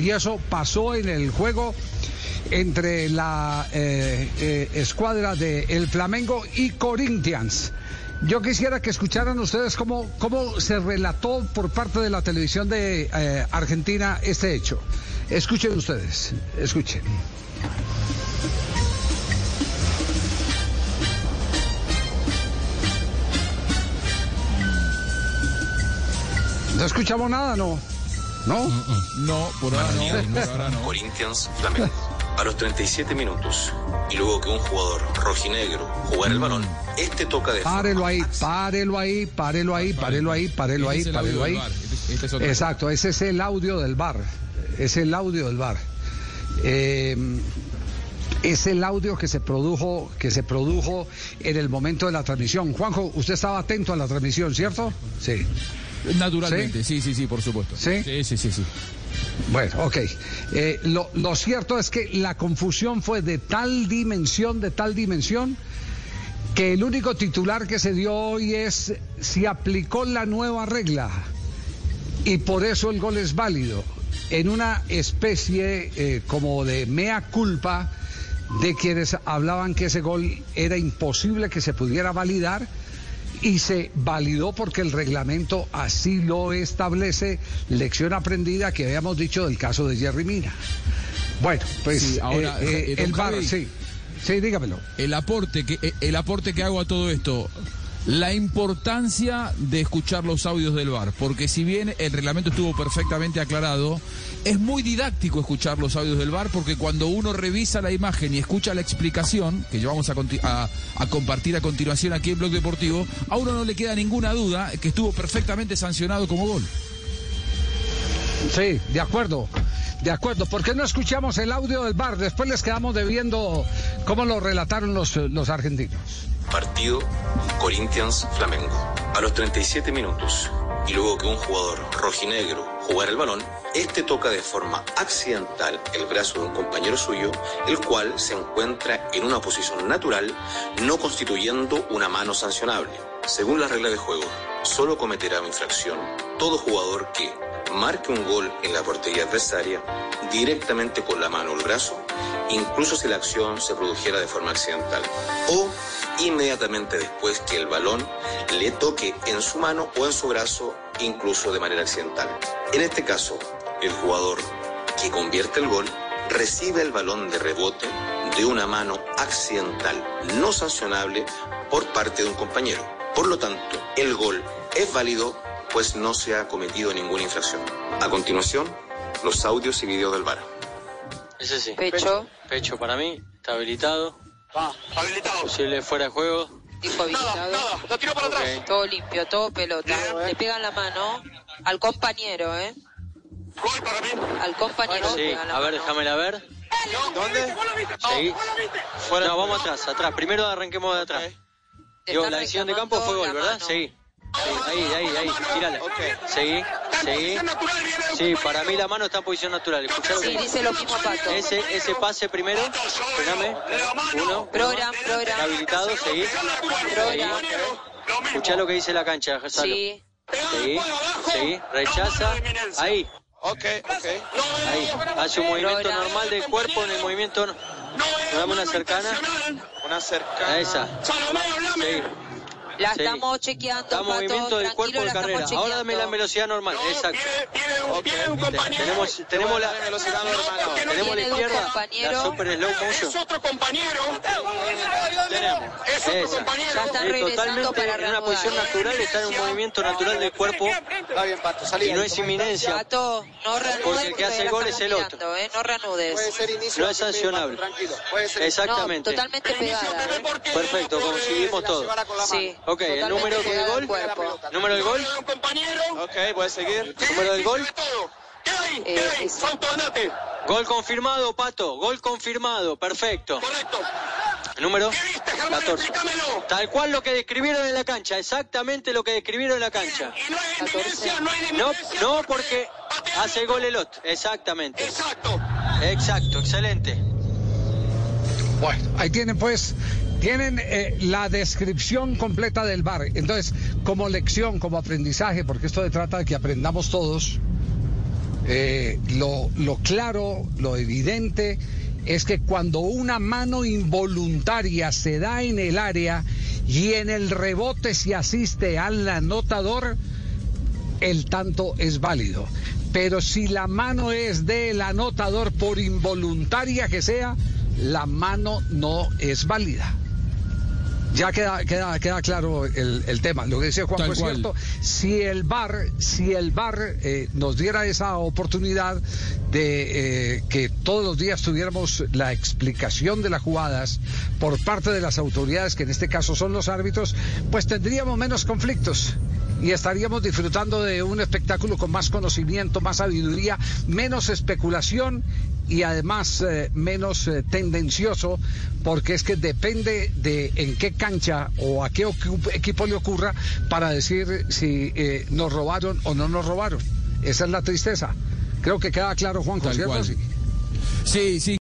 Y eso pasó en el juego entre la eh, eh, escuadra de El Flamengo y Corinthians. Yo quisiera que escucharan ustedes cómo, cómo se relató por parte de la televisión de eh, Argentina este hecho. Escuchen ustedes, escuchen. No escuchamos nada, ¿no? ¿No? No, por ahora no. Por ahora no. Corinthians Flamengo. A los 37 minutos, y luego que un jugador rojinegro jugara el balón, este toca de Párelo ahí, párelo ahí, párelo ahí, párelo ahí, párelo ahí, Este es el párelo ahí. Este- este. Exacto, ese es el audio del bar. Es el audio del bar. Eh, es el audio que se produjo, que se produjo en el momento de la transmisión. Juanjo, usted estaba atento a la transmisión, ¿cierto? Sí. Naturalmente, sí, sí, sí, por supuesto. ¿Sí? Sí, sí, sí. sí. Bueno, ok. Eh, lo, lo cierto es que la confusión fue de tal dimensión, de tal dimensión, que el único titular que se dio hoy es si aplicó la nueva regla y por eso el gol es válido. En una especie eh, como de mea culpa de quienes hablaban que ese gol era imposible que se pudiera validar y se validó porque el reglamento así lo establece, lección aprendida que habíamos dicho del caso de Jerry Mina. Bueno, pues Sí, ahora, eh, eh, eh, el Javi. sí, sí, dígamelo. El aporte que el aporte que hago a todo esto, la importancia de escuchar los audios del bar, porque si bien el reglamento estuvo perfectamente aclarado, es muy didáctico escuchar los audios del bar porque cuando uno revisa la imagen y escucha la explicación que llevamos a, compartir a continuación aquí en Blog Deportivo, a uno no le queda ninguna duda que estuvo perfectamente sancionado como gol. Sí, de acuerdo. De acuerdo, ¿por qué no escuchamos el audio del bar? Después les quedamos debiendo cómo lo relataron los, los argentinos. Partido Corinthians Flamengo. A los 37 minutos, y luego que un jugador rojinegro jugara el balón, este toca de forma accidental el brazo de un compañero suyo, el cual se encuentra en una posición natural, no constituyendo una mano sancionable. Según la regla de juego, solo cometerá infracción todo jugador que marque un gol en la portería adversaria directamente con la mano o el brazo, incluso si la acción se produjera de forma accidental, o inmediatamente después que el balón le toque en su mano o en su brazo, incluso de manera accidental. En este caso, el jugador que convierte el gol recibe el balón de rebote de una mano accidental no sancionable por parte de un compañero. Por lo tanto, el gol es válido pues no se ha cometido ninguna infracción. A continuación, los audios y videos del VAR. Ese sí. Pecho. Pecho para mí, está habilitado. Va, habilitado. Posible fuera de juego. Dijo Nada, habilitado. nada, lo tiró para atrás. Todo limpio, todo pelota. Le pegan la mano al compañero, ¿eh? Gol para mí. Al compañero Sí, pegan la a ver, déjamela ver. ¿Dónde? Seguí. No, vamos atrás, atrás. Primero arranquemos de atrás. Digo, la decisión de campo fue gol, ¿verdad? mano. Seguí. Sí, ahí, ahí, ahí. Tírala. Seguí, seguí. el Sí, para mí la mano está en posición natural. Escuchá lo que Sí, dice lo mismo Pato. Ese, ese pase primero. Espérame. Uno. Program, program. Habilitado, seguí. Seguí. Program. Escuchá lo que dice la cancha, Salo. Sí. Seguí, seguí, rechaza. Ahí, Ok, ok. ahí. Hace un movimiento Program. normal del cuerpo en el movimiento. no- Dame una cercana. Una cercana. A esa. Seguí. La Sí. estamos chequeando, Pato. movimiento del cuerpo de carrera. Ahora dame la velocidad normal. Exacto. Viene un compañero. Tenemos, tenemos la, velocidad normal tenemos la izquierda, compañeros. la super slow Es otro compañero. Tenemos. Es otro Esa. compañero. Ya está regresando totalmente para en una posición natural, está en un movimiento natural del cuerpo Está bien, Pato, y no es inminencia. Pato, no reanudes. Porque el que hace la gol es el otro. mirando, ¿eh? No reanudes. ser inicio. No es sancionable. Tranquilo. Puede ser. No, Exactamente. totalmente pegada. Perfecto, conseguimos todo. Sí. Ok, el número del gol. cuerpo. Número del gol. Ok, puedes seguir. Número del gol. ¿Qué hay? ¿Qué Eh, hay? es- Santo, andate. Gol confirmado, Pato. Gol confirmado. Perfecto. Correcto. Número ¿Qué viste, Germán? 14. Explícamelo. Tal cual lo que describieron en la cancha. Exactamente lo que describieron en la cancha. Y no no porque hace gol el otro. Exactamente. Exacto. Exacto, excelente. Bueno, ahí tienen pues, tienen eh, la descripción completa del bar. Entonces, como lección, como aprendizaje, porque esto se trata de que aprendamos todos, Eh, lo, lo claro, lo evidente es que cuando una mano involuntaria se da en el área y en el rebote se asiste al anotador, el tanto es válido. Pero si la mano es del anotador, por involuntaria que sea, la mano no es válida. Ya queda, queda, queda claro el, el tema. Lo que dice Juan Tal es cual. cierto. Si el VAR, si el VAR eh, nos diera esa oportunidad de eh, que todos los días tuviéramos la explicación de las jugadas por parte de las autoridades, que en este caso son los árbitros, pues tendríamos menos conflictos y estaríamos disfrutando de un espectáculo con más conocimiento, más sabiduría, menos especulación y además eh, menos eh, tendencioso, porque es que depende de en qué cancha o a qué equipo le ocurra para decir si eh, nos robaron o no nos robaron. Esa es la tristeza. Creo que queda claro, Juan ¿cierto? Sí, sí.